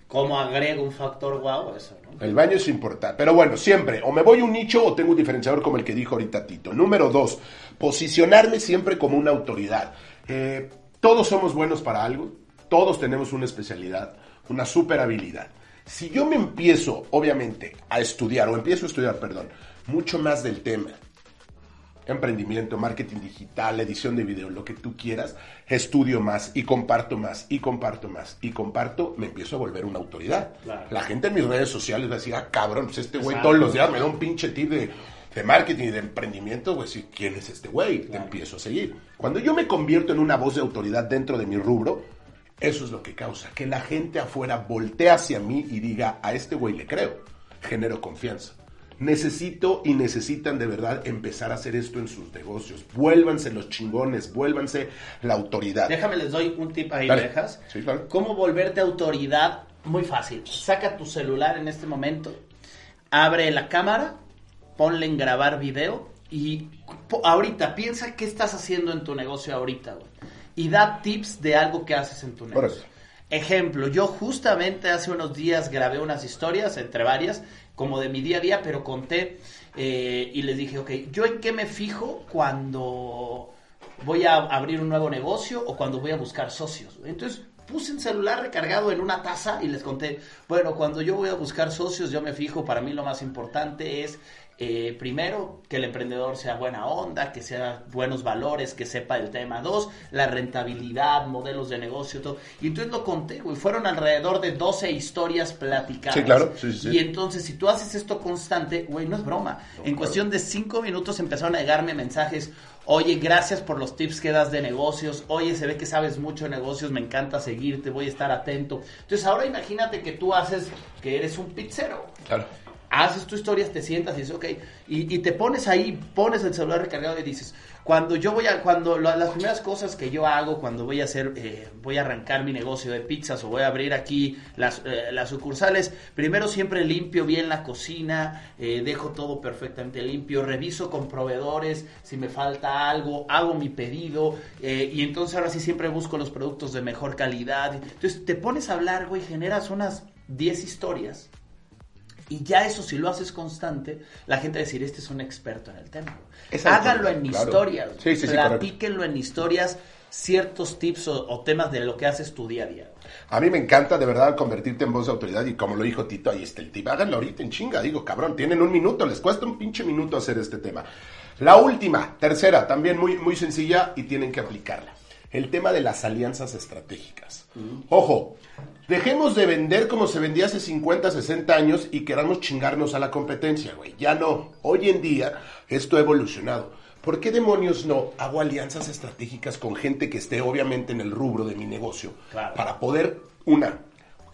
¿Cómo agrega un factor wow? Eso, ¿no? El baño es importante. Pero bueno, siempre, o me voy a un nicho o tengo un diferenciador como el que dijo ahorita Tito. Número dos, posicionarme siempre como una autoridad. Eh, todos somos buenos para algo, todos tenemos una especialidad, una super habilidad. Si yo me empiezo, obviamente, a estudiar, o empiezo a estudiar, perdón, mucho más del tema, emprendimiento, marketing digital, edición de video, lo que tú quieras, estudio más y comparto más y comparto más y comparto, me empiezo a volver una autoridad. Claro. La gente en mis redes sociales va a decir, ah, cabrón, pues este güey todos los días me da un pinche tip de, de marketing y de emprendimiento, güey, sí, ¿quién es este güey? Te empiezo a seguir. Cuando yo me convierto en una voz de autoridad dentro de mi rubro, eso es lo que causa que la gente afuera voltee hacia mí y diga, a este güey le creo, genero confianza. Necesito y necesitan de verdad empezar a hacer esto en sus negocios. Vuélvanse los chingones, vuélvanse la autoridad. Déjame les doy un tip ahí, Dale. ¿me dejas? Sí, claro. ¿Cómo volverte autoridad? Muy fácil. Saca tu celular en este momento, abre la cámara, ponle en grabar video y ahorita piensa qué estás haciendo en tu negocio ahorita, güey. Y da tips de algo que haces en tu negocio. Ejemplo, yo justamente hace unos días grabé unas historias, entre varias, como de mi día a día, pero conté eh, y les dije, ok, ¿yo en qué me fijo cuando voy a abrir un nuevo negocio o cuando voy a buscar socios? Entonces puse un celular recargado en una taza y les conté, bueno, cuando yo voy a buscar socios, yo me fijo, para mí lo más importante es eh, primero, que el emprendedor sea buena onda, que sea buenos valores, que sepa el tema. Dos, la rentabilidad, modelos de negocio, todo. Y entonces lo conté, güey. Fueron alrededor de 12 historias platicadas. Sí, claro. Sí, sí, sí. Y entonces, si tú haces esto constante, güey, no es broma. en cuestión de cinco minutos empezaron a llegarme mensajes. Oye, gracias por los tips que das de negocios. Oye, se ve que sabes mucho de negocios. Me encanta seguirte. Voy a estar atento. Entonces, ahora imagínate que tú haces que eres un pizzero Claro. Haces tu historia, te sientas y dices, ok, y, y te pones ahí, pones el celular recargado y dices, cuando yo voy a, cuando las primeras cosas que yo hago, cuando voy a hacer, eh, voy a arrancar mi negocio de pizzas o voy a abrir aquí las, eh, las sucursales, primero siempre limpio bien la cocina, eh, dejo todo perfectamente limpio, reviso con proveedores si me falta algo, hago mi pedido eh, y entonces ahora sí siempre busco los productos de mejor calidad. Entonces te pones a hablar, güey, generas unas 10 historias. Y ya eso, si lo haces constante, la gente va a decir, este es un experto en el tema. Autoridad, en claro. historias. Sí, sí, sí, Platíquenlo en historias, ciertos tips o, o temas de lo que haces tu día a día. A mí me encanta de verdad convertirte en voz de autoridad y como lo dijo Tito, ahí está el tip. Háganlo ahorita en chinga. Digo, cabrón, tienen un minuto, les cuesta un pinche minuto hacer este tema. La última, tercera, también muy, muy sencilla y tienen que aplicarla. El tema de las alianzas estratégicas. Ojo, dejemos de vender como se vendía hace 50, 60 años y queramos chingarnos a la competencia, güey. Ya no. Hoy en día esto ha evolucionado. ¿Por qué demonios no hago alianzas estratégicas con gente que esté obviamente en el rubro de mi negocio? Claro. Para poder, una,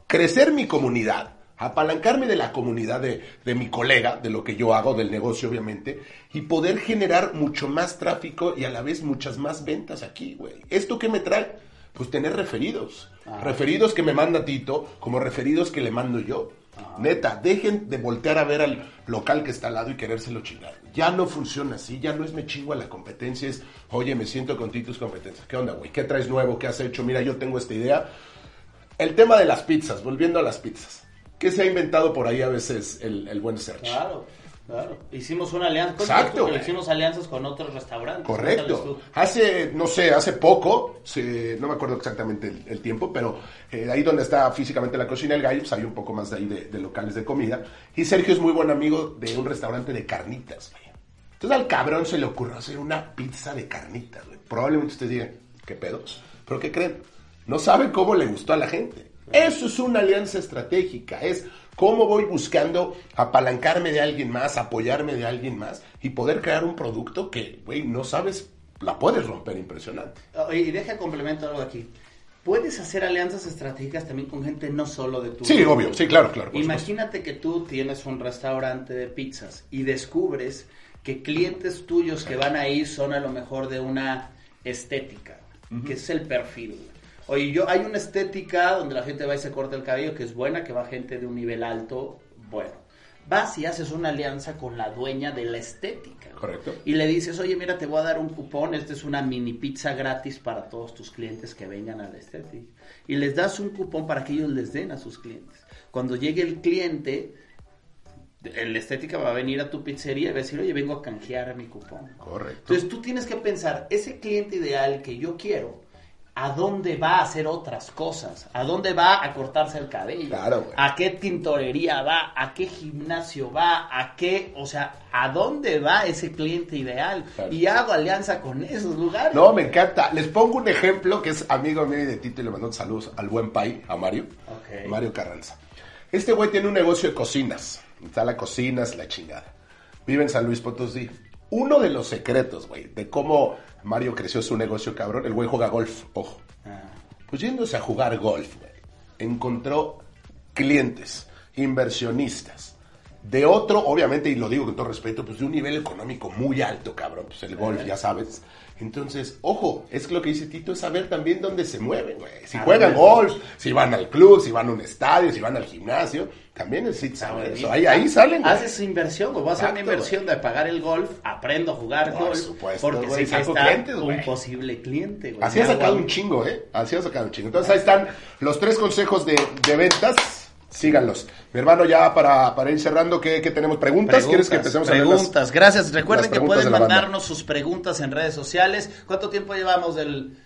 crecer mi comunidad, apalancarme de la comunidad de, de mi colega, de lo que yo hago, del negocio obviamente, y poder generar mucho más tráfico y a la vez muchas más ventas aquí, güey. ¿Esto qué me trae? Pues tener referidos. Referidos que me manda Tito, como referidos que le mando yo. Neta, dejen de voltear a ver al local que está al lado y querérselo chingar. Ya no funciona así, ya no es me chingo a la competencia, es, oye, me siento con Tito es competencia. ¿Qué onda, güey? ¿Qué traes nuevo? ¿Qué has hecho? Mira, yo tengo esta idea. El tema de las pizzas, volviendo a las pizzas. ¿Qué se ha inventado por ahí a veces el, el buen search? Claro. Claro. Hicimos una alianza. Exacto. Hicimos alianzas con otros restaurantes. Correcto. Hace, no sé, hace poco, no me acuerdo exactamente el, tiempo, pero eh, ahí donde está físicamente la cocina El Gallo, pues hay un poco más de ahí de, locales de comida. Y Sergio es muy buen amigo de un restaurante de carnitas, Entonces al cabrón se le ocurrió hacer una pizza de carnitas, güey. Probablemente ustedes digan, ¿qué pedos? ¿Pero qué creen? No saben cómo le gustó a la gente. Eso es una alianza estratégica, es cómo voy buscando apalancarme de alguien más, apoyarme de alguien más y poder crear un producto que, güey, no sabes, la puedes romper impresionante. Y deja complemento algo aquí. Puedes hacer alianzas estratégicas también con gente no solo de tu... Sí, obvio, sí, claro, claro. Imagínate que tú tienes un restaurante de pizzas y descubres que clientes tuyos que van ahí son a lo mejor de una estética, que es el perfil. Oye, yo, hay una estética donde la gente va y se corta el cabello que es buena, que va gente de un nivel alto, bueno. Vas y haces una alianza con la dueña de la estética. Correcto. Y le dices, oye, mira, te voy a dar un cupón, esta es una mini pizza gratis para todos tus clientes que vengan a la estética. Y les das un cupón para que ellos les den a sus clientes. Cuando llegue el cliente, el estética va a venir a tu pizzería y va a decir, oye, vengo a canjear mi cupón. Correcto. Entonces tú tienes que pensar, ese cliente ideal que yo quiero, a dónde va a hacer otras cosas, a dónde va a cortarse el cabello, a qué tintorería va, a qué gimnasio va, a qué, o sea, a dónde va ese cliente ideal y hago alianza con esos lugares. No, me encanta. Les pongo un ejemplo que es amigo mío de Tito y le mando saludos al buen pai, a Mario, Mario Carranza. Este güey tiene un negocio de cocinas, instala cocinas, la chingada. Vive en San Luis Potosí. Uno de los secretos, güey, de cómo Mario creció su negocio, cabrón. El güey juega golf, ojo. Ah. Pues yéndose a jugar golf, güey, encontró clientes, inversionistas, de otro, obviamente, y lo digo con todo respeto, pues de un nivel económico muy alto, cabrón. Pues el golf, ya sabes. Entonces, ojo, es lo que dice Tito, es saber también dónde se mueven, güey. Si juegan golf, si van al club, si van a un estadio, si van al gimnasio, también necesitas saber eso. Ahí, ahí salen, Haces inversión, güey. Voy a hacer una inversión de pagar el golf, aprendo a jugar golf. Supuesto, porque güey, sé que está un posible cliente, güey. Así ha sacado un chingo, ¿eh? Así ha sacado un chingo. Entonces, ahí están los tres consejos de, de ventas síganlos. Mi hermano, ya para, para ir cerrando, ¿qué, tenemos? ¿Preguntas? ¿Quieres que empecemos a Preguntas, gracias. Recuerden que pueden mandarnos sus preguntas en redes sociales. ¿Cuánto tiempo llevamos del...?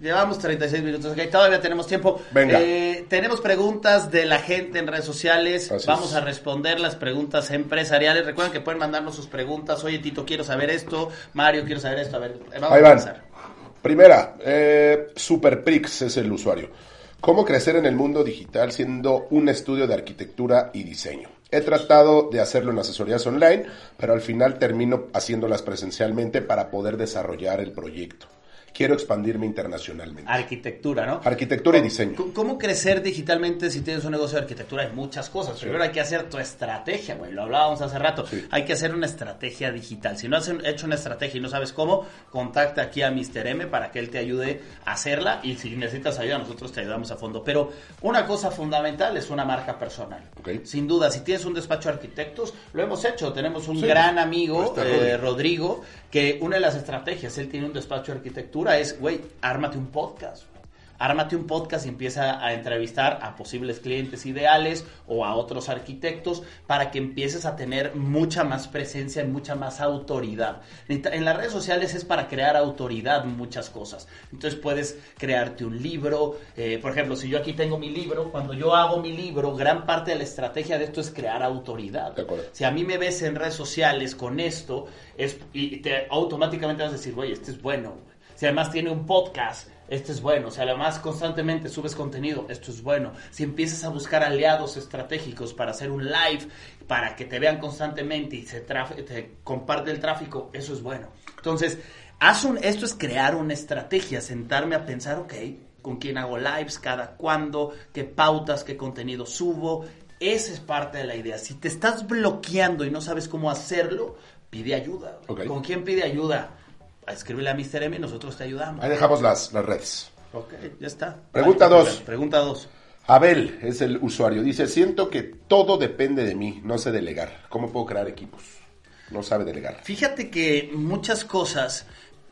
Llevamos 36 minutos, ok, todavía tenemos tiempo. Venga. Eh, tenemos preguntas de la gente en redes sociales. Vamos a responder las preguntas empresariales. Recuerden que pueden mandarnos sus preguntas. Oye, Tito, quiero saber esto. Mario, quiero saber esto. A ver, vamos Ahí van. Primera, eh, Superprix es el usuario. ¿Cómo crecer en el mundo digital siendo un estudio de arquitectura y diseño? He tratado de hacerlo en asesorías online, pero al final termino haciéndolas presencialmente para poder desarrollar el proyecto quiero expandirme internacionalmente. Arquitectura, ¿no? Arquitectura y diseño. ¿Cómo crecer digitalmente si tienes un negocio de arquitectura? Hay muchas cosas. Primero hay que hacer tu estrategia, güey. Lo hablábamos hace rato. Hay que hacer una estrategia digital. Si no has hecho una estrategia y no sabes cómo, contacta aquí a Mr. M para que él te ayude a hacerla. Y si necesitas ayuda, nosotros te ayudamos a fondo. Pero una cosa fundamental es una marca personal. Sin duda, si tienes un despacho de arquitectos, lo hemos hecho. Tenemos un gran amigo, eh, Rodrigo, que una de las estrategias, él tiene un despacho de arquitectura, es, güey, ármate un podcast ármate un podcast y empieza a entrevistar a posibles clientes ideales o a otros arquitectos para que empieces a tener mucha más presencia y mucha más autoridad. En las redes sociales es para crear autoridad muchas cosas. Entonces puedes crearte un libro. Eh, por ejemplo, si yo aquí tengo mi libro, cuando yo hago mi libro, gran parte de la estrategia de esto es crear autoridad. Si a mí me ves en redes sociales con esto, es, y te, automáticamente vas a decir, güey, este es bueno. Si además tiene un podcast, esto es bueno. Si además constantemente subes contenido, esto es bueno. Si empiezas a buscar aliados estratégicos para hacer un live, para que te vean constantemente y se te comparte el tráfico, eso es bueno. Entonces, haz un, esto es crear una estrategia, sentarme a pensar, ok, con quién hago lives, cada cuándo, qué pautas, qué contenido subo. Esa es parte de la idea. Si te estás bloqueando y no sabes cómo hacerlo, pide ayuda. ¿Con quién pide ayuda? Escríbele a Mr. M y nosotros te ayudamos. Ahí dejamos las, las redes. Ok, ya está. Pregunta 2. Pregunta 2. Abel es el usuario. Dice, siento que todo depende de mí, no sé delegar. ¿Cómo puedo crear equipos? No sabe delegar. Fíjate que muchas cosas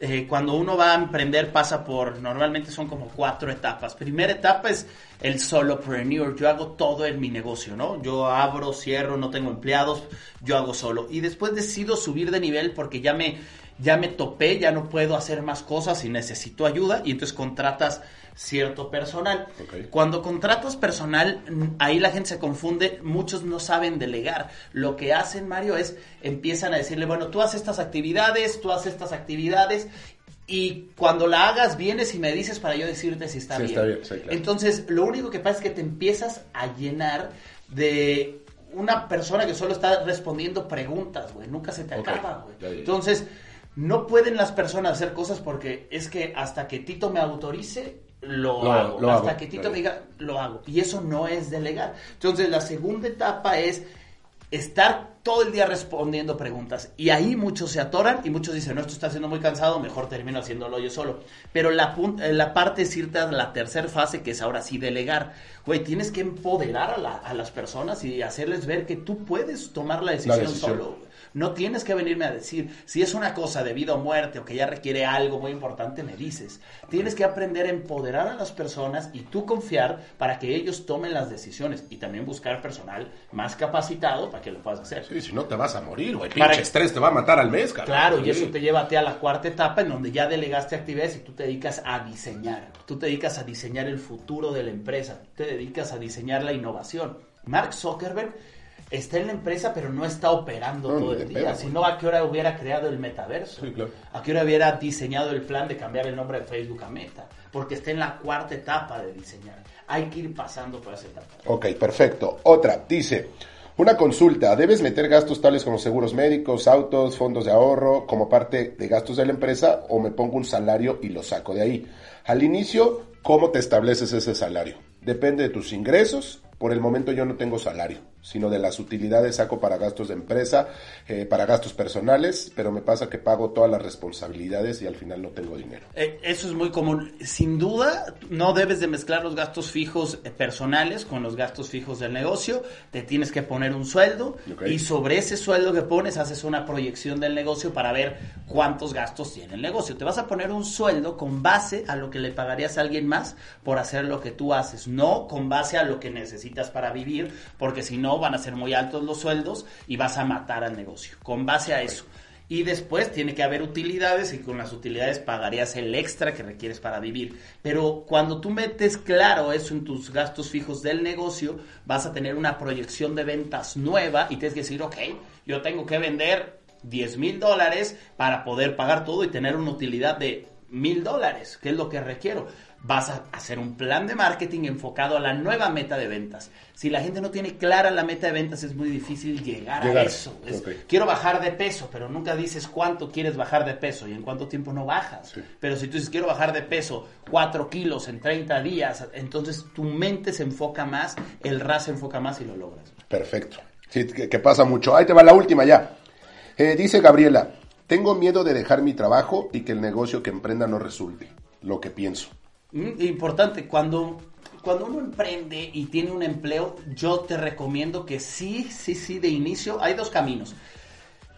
eh, cuando uno va a emprender pasa por, normalmente son como cuatro etapas. Primera etapa es el solopreneur, yo hago todo en mi negocio, ¿no? Yo abro, cierro, no tengo empleados, yo hago solo. Y después decido subir de nivel porque ya me, ya me topé, ya no puedo hacer más cosas y necesito ayuda y entonces contratas cierto personal. Cuando contratas personal, ahí la gente se confunde, muchos no saben delegar. Lo que hacen, Mario, es empiezan a decirle, bueno, tú haces estas actividades, tú haces estas actividades y cuando la hagas vienes y me dices para yo decirte si está bien. Entonces, lo único que pasa es que te empiezas a llenar de una persona que solo está respondiendo preguntas, güey, nunca se te acaba, güey. Entonces, no pueden las personas hacer cosas porque es que hasta que Tito me autorice, lo, hago. hasta que Tito me diga, lo hago. Y eso no es delegar. Entonces, la segunda etapa es estar todo el día respondiendo preguntas. Y ahí muchos se atoran y muchos dicen, no, esto está siendo muy cansado, mejor termino haciéndolo yo solo. Pero la, eh, la parte es irte a la tercera fase, que es ahora sí delegar. Güey, tienes que empoderar a, a las personas y hacerles ver que tú puedes tomar la decisión, solo. No tienes que venirme a decir, si es una cosa de vida o muerte o que ya requiere algo muy importante, me dices. Tienes que aprender a empoderar a las personas y tú confiar para que ellos tomen las decisiones y también buscar personal más capacitado para que lo puedas hacer. Sí, si no te vas a morir, güey. Pinche estrés te va a matar al mes, cara. Claro, y eso te lleva a ti a la cuarta etapa en donde ya delegaste actividades y tú te dedicas a diseñar. Tú te dedicas a diseñar el futuro de la empresa. Tú te dedicas a diseñar la innovación. Mark Zuckerberg está en la empresa, pero no está operando todo el día. Si no, ¿a qué hora hubiera creado el metaverso? ¿A qué hora hubiera diseñado el plan de cambiar el nombre de Facebook a Meta? Porque está en la cuarta etapa de diseñar. Hay que ir pasando por esa etapa. Ok, perfecto. Otra, dice, una consulta, ¿debes meter gastos tales como seguros médicos, autos, fondos de ahorro como parte de gastos de la empresa o me pongo un salario y lo saco de ahí? Al inicio, ¿cómo te estableces ese salario? Depende de tus ingresos. Por el momento yo no tengo salario sino de las utilidades saco para gastos de empresa, eh, para gastos personales, pero me pasa que pago todas las responsabilidades y al final no tengo dinero. Eh, eso es muy común. Sin duda, no debes de mezclar los gastos fijos eh, personales con los gastos fijos del negocio. Te tienes que poner un sueldo y sobre ese sueldo que pones haces una proyección del negocio para ver cuántos gastos tiene el negocio. Te vas a poner un sueldo con base a lo que le pagarías a alguien más por hacer lo que tú haces, no con base a lo que necesitas para vivir, porque si no van a ser muy altos los sueldos y vas a matar al negocio. Con base a eso. Y después tiene que haber utilidades y con las utilidades pagarías el extra que requieres para vivir. Pero cuando tú metes claro eso en tus gastos fijos del negocio, vas a tener una proyección de ventas nueva y tienes que decir, ok, yo tengo que vender 10 mil dólares para poder pagar todo y tener una utilidad de mil dólares, que es lo que requiero vas a hacer un plan de marketing enfocado a la nueva meta de ventas. Si la gente no tiene clara la meta de ventas, es muy difícil llegar, a eso. Quiero bajar de peso, pero nunca dices cuánto quieres bajar de peso y en cuánto tiempo no bajas. Pero si tú dices, quiero bajar de peso 4 kilos en 30 días, entonces tu mente se enfoca más, el RAS se enfoca más y lo logras. Perfecto. Sí, que, pasa mucho. Ahí te va la última ya. Eh, dice Gabriela, tengo miedo de dejar mi trabajo y que el negocio que emprenda no resulte. Lo que pienso. Importante, cuando, cuando uno emprende y tiene un empleo, yo te recomiendo que sí, sí, sí, de inicio hay dos caminos.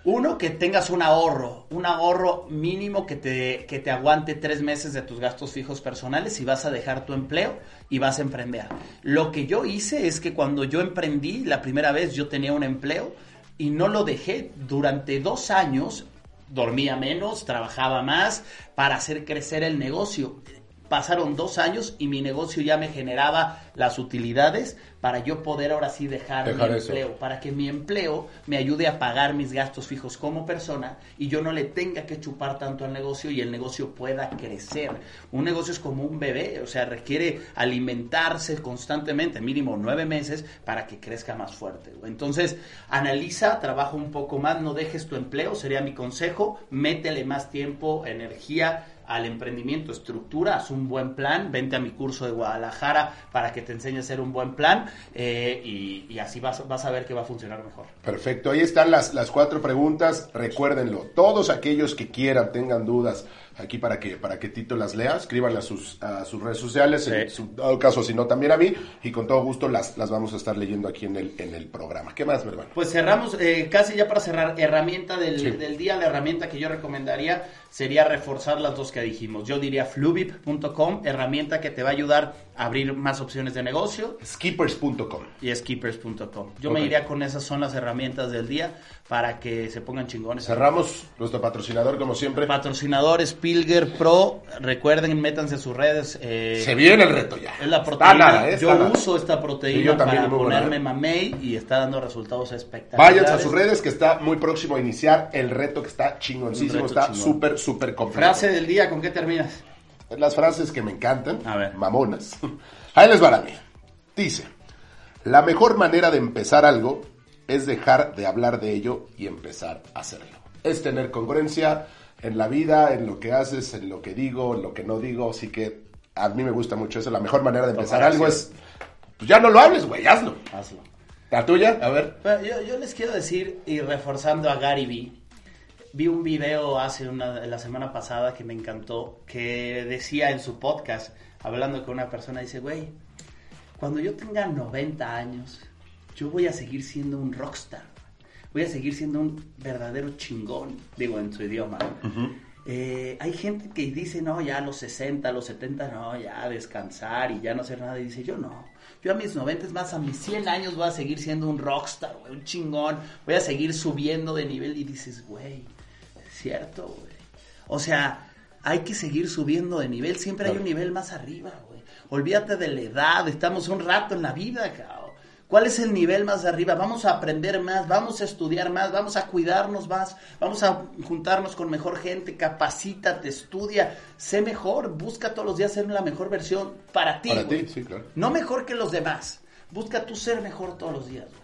Uno, que tengas un ahorro, un ahorro mínimo que te, que te aguante tres meses de tus gastos fijos personales y vas a dejar tu empleo y vas a emprender. Lo que yo hice es que cuando yo emprendí la primera vez yo tenía un empleo y no lo dejé durante dos años dormía menos, trabajaba más para hacer crecer el negocio pasaron dos años y mi negocio ya me generaba las utilidades para yo poder ahora sí dejar, mi empleo, para que mi empleo me ayude a pagar mis gastos fijos como persona y yo no le tenga que chupar tanto al negocio y el negocio pueda crecer. Un negocio es como un bebé, o sea, requiere alimentarse constantemente, mínimo nueve meses, para que crezca más fuerte. Entonces, analiza, trabaja un poco más, no dejes tu empleo, sería mi consejo, métele más tiempo, energía, al emprendimiento, estructura, haz un buen plan, vente a mi curso de Guadalajara para que te enseñe a hacer un buen plan eh, y, así vas, vas, a ver que va a funcionar mejor. Perfecto, ahí están las, las cuatro preguntas, recuérdenlo, todos aquellos que quieran, tengan dudas aquí para que, para que Tito las lea, escriban a sus, a sus redes sociales, en su dado caso, si no también a mí, y con todo gusto las, las vamos a estar leyendo aquí en el, en el programa. ¿Qué más, mi hermano? Pues cerramos, eh, casi ya para cerrar, herramienta del, Sí. del día, la herramienta que yo recomendaría sería reforzar las dos que dijimos. Yo diría fluvip.com, herramienta que te va a ayudar a abrir más opciones de negocio Skippers.com. y skippers.com. Yo me iría con esas son las herramientas del día para que se pongan chingones. Cerramos nuestro patrocinador, como siempre. Patrocinadores Pilger Pro, recuerden, métanse a sus redes. eh, Se viene el reto ya. es la Está proteína. nada, eh, está yo nada. uso esta proteína Sí, yo también, para ponerme mamey y está dando resultados espectaculares. Váyanse a sus redes que está muy próximo a iniciar el reto que está chingoncísimo, está súper, súper completo. Frase del día, ¿con qué terminas? Las frases que me encantan, A ver. mamonas. Ahí les va la mía. Dice, la mejor manera de empezar algo es dejar de hablar de ello y empezar a hacerlo. Es tener congruencia en la vida, en lo que haces, en lo que digo, en lo que no digo. Así que a mí me gusta mucho eso. La mejor manera de empezar algo es, pues ya no lo hables, güey, hazlo. Hazlo. ¿La tuya? A ver. Yo les quiero decir, y reforzando a Gary Vee, vi un video hace una, la semana pasada que me encantó, que decía en su podcast, hablando con una persona, dice, güey, cuando yo tenga 90 años, yo voy a seguir siendo un rockstar. Voy a seguir siendo un verdadero chingón, digo en su idioma. Eh, hay gente que dice, no, ya a los 60, a los 70, no, ya a descansar y ya no hacer nada. Y dice, yo no. Yo a mis 90, es más, a mis 100 años voy a seguir siendo un rockstar, güey, un chingón. Voy a seguir subiendo de nivel. Y dices, güey, es cierto, güey. O sea, hay que seguir subiendo de nivel. Siempre hay un nivel más arriba, güey. Olvídate de la edad. Estamos un rato en la vida, cabrón. ¿Cuál es el nivel más arriba? Vamos a aprender más, vamos a estudiar más, vamos a cuidarnos más, vamos a juntarnos con mejor gente, capacítate, estudia, sé mejor, busca todos los días ser la mejor versión para ti. Para ti, sí, claro. No mejor que los demás. Busca tú ser mejor todos los días, güey.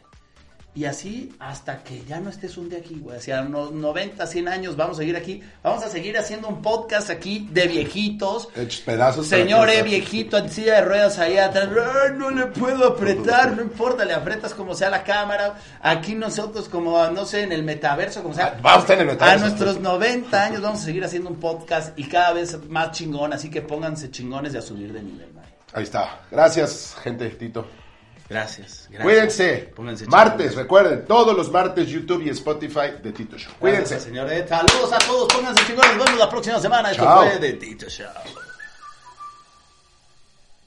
Y así hasta que ya no estés un día aquí, güey. Hacia unos 90, 100 años vamos a seguir aquí. Vamos a seguir haciendo un podcast aquí de viejitos. Hechos pedazos. para Señor, que- eh, viejito en silla de ruedas ahí atrás, "Ay, no le puedo apretar, no importa, le apretas como sea la cámara. Aquí nosotros, como no sé, en el metaverso, como sea. Ah, vamos a en el metaverso. A nuestros 90 años vamos a seguir haciendo un podcast y cada vez más chingón, así que pónganse chingones de a subir de nivel, man. Ahí está. Gracias, gente, Tito. Gracias, gracias. Cuídense. Pónganse martes, recuerden, todos los martes YouTube y Spotify de Tito Show. Cuídense. Gracias, señores. Saludos a todos, pónganse chingones. Nos vemos la próxima semana. Esto Chao. fue de Tito Show.